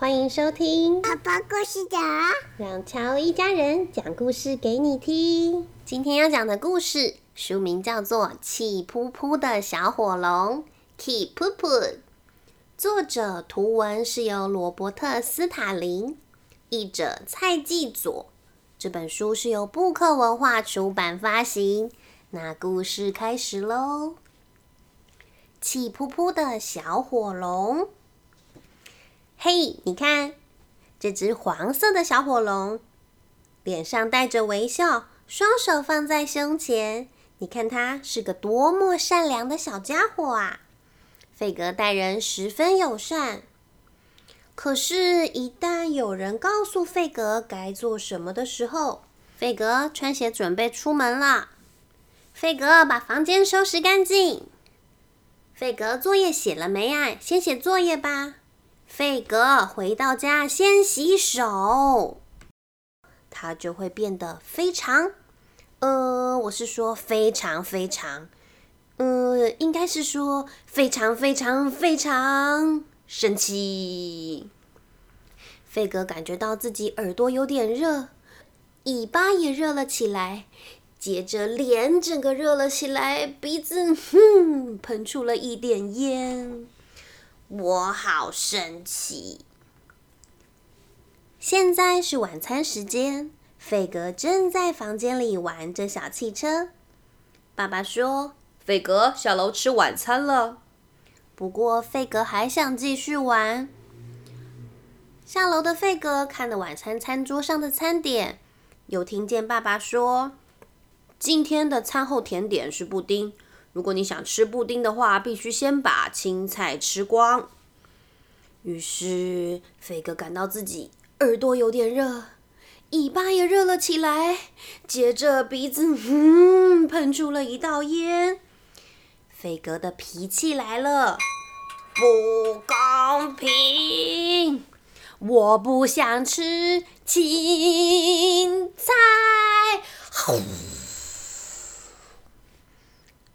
欢迎收听爸爸故事讲，让乔一家人讲故事给你听。今天要讲的故事书名叫做《气扑扑的小火龙》（Keep p o 作者图文是由罗伯特·斯塔林，译者蔡继佐。这本书是由布克文化出版发行。那故事开始喽！气扑扑的小火龙，嘿，你看这只黄色的小火龙，脸上带着微笑，双手放在胸前。你看它是个多么善良的小家伙啊！费格待人十分友善，可是，一旦有人告诉费格该做什么的时候，费格穿鞋准备出门了。费格把房间收拾干净。费格作业写了没啊？先写作业吧。费格回到家先洗手，他就会变得非常……呃，我是说非常非常……呃，应该是说非常非常非常生气。费格感觉到自己耳朵有点热，尾巴也热了起来。接着脸整个热了起来，鼻子哼 喷出了一点烟，我好生气。现在是晚餐时间，费格正在房间里玩着小汽车。爸爸说：“费格下楼吃晚餐了。”不过费格还想继续玩。下楼的费格看了晚餐餐桌上的餐点，又听见爸爸说。今天的餐后甜点是布丁。如果你想吃布丁的话，必须先把青菜吃光。于是，飞哥感到自己耳朵有点热，尾巴也热了起来，接着鼻子嗯喷出了一道烟。飞哥的脾气来了，不公平！我不想吃青菜。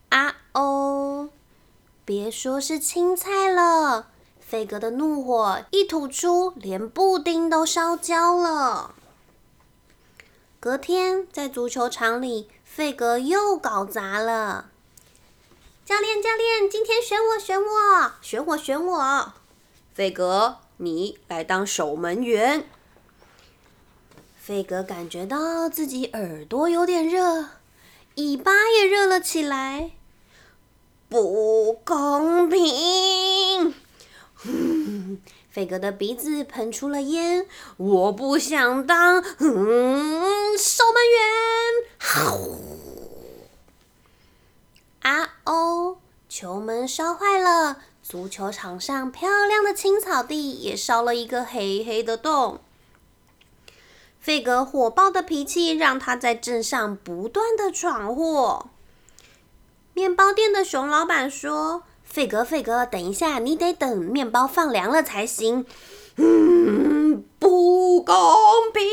啊哦！别说是青菜了，费格的怒火一吐出，连布丁都烧焦了。隔天在足球场里，费格又搞砸了。教练，教练，今天选我，选我，选我，选我！费格，你来当守门员。费格感觉到自己耳朵有点热，尾巴也热了起来。不公平！费格的鼻子喷出了烟。我不想当嗯守门员。啊哦！球门烧坏了，足球场上漂亮的青草地也烧了一个黑黑的洞。费格火爆的脾气让他在镇上不断的闯祸。面包店的熊老板说：“费格，费格，等一下，你得等面包放凉了才行。”嗯，不公平！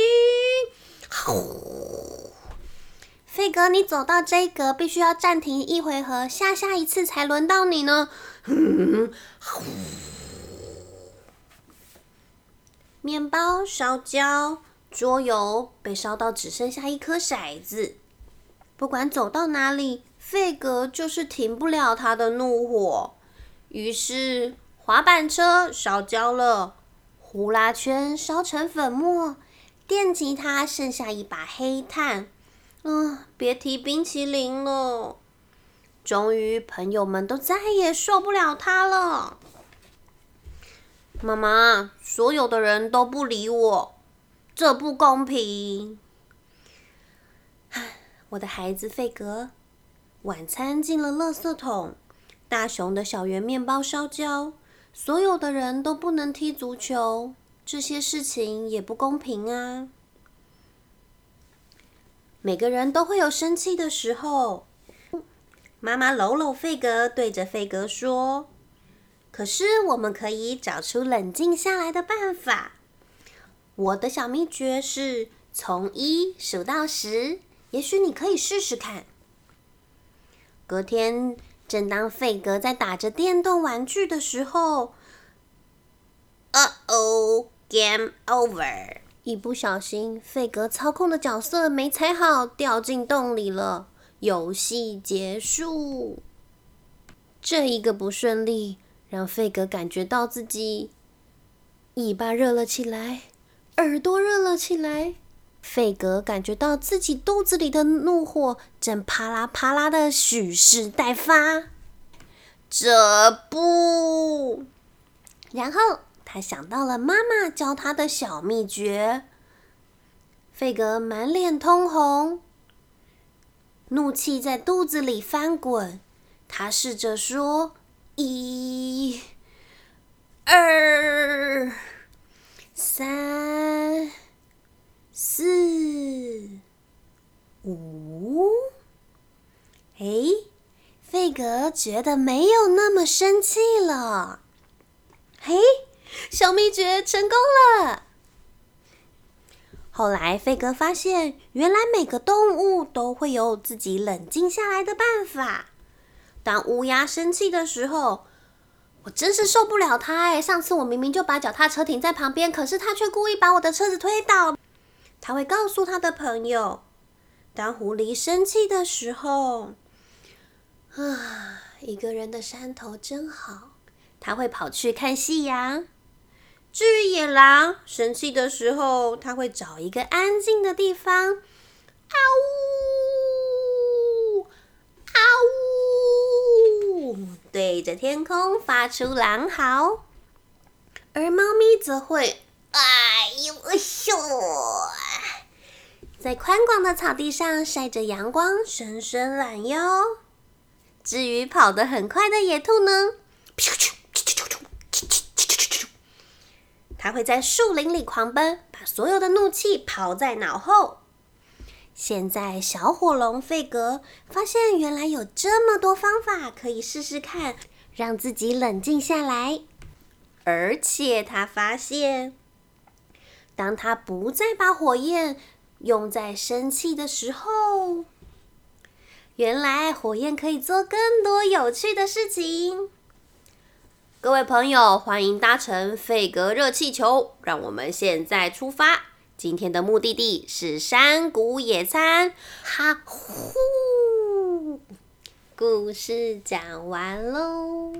费格，你走到这格必须要暂停一回合，下下一次才轮到你呢。嗯面包烧焦，桌游被烧到只剩下一颗骰子。不管走到哪里。费格就是停不了他的怒火，于是滑板车烧焦了，呼啦圈烧成粉末，电吉他剩下一把黑炭，嗯，别提冰淇淋了。终于，朋友们都再也受不了他了。妈妈，所有的人都不理我，这不公平。唉，我的孩子费格。晚餐进了垃圾桶，大熊的小圆面包烧焦，所有的人都不能踢足球，这些事情也不公平啊！每个人都会有生气的时候。妈妈搂搂费格，对着费格说：“可是我们可以找出冷静下来的办法。我的小秘诀是从一数到十，也许你可以试试看。”隔天，正当费格在打着电动玩具的时候，啊哦！Game over！一不小心，费格操控的角色没踩好，掉进洞里了。游戏结束。这一个不顺利，让费格感觉到自己尾巴热了起来，耳朵热了起来。费格感觉到自己肚子里的怒火正啪啦啪啦的蓄势待发。这不，然后他想到了妈妈教他的小秘诀。费格满脸通红，怒气在肚子里翻滚。他试着说：“一、二、三、四、五。”哎。费格觉得没有那么生气了。嘿，小秘诀成功了！后来，费格发现，原来每个动物都会有自己冷静下来的办法。当乌鸦生气的时候，我真是受不了它哎！上次我明明就把脚踏车停在旁边，可是它却故意把我的车子推倒。他会告诉他的朋友，当狐狸生气的时候。啊，一个人的山头真好。他会跑去看夕阳。至于野狼生气的时候，他会找一个安静的地方，啊呜啊呜，对着天空发出狼嚎。而猫咪则会哎呦咻，在宽广的草地上晒着阳光，伸伸懒腰。至于跑得很快的野兔呢？它会在树林里狂奔，把所有的怒气抛在脑后。现在，小火龙费格发现，原来有这么多方法可以试试看，让自己冷静下来。而且，他发现，当他不再把火焰用在生气的时候。原来火焰可以做更多有趣的事情。各位朋友，欢迎搭乘费格热气球，让我们现在出发。今天的目的地是山谷野餐。哈呼！故事讲完喽。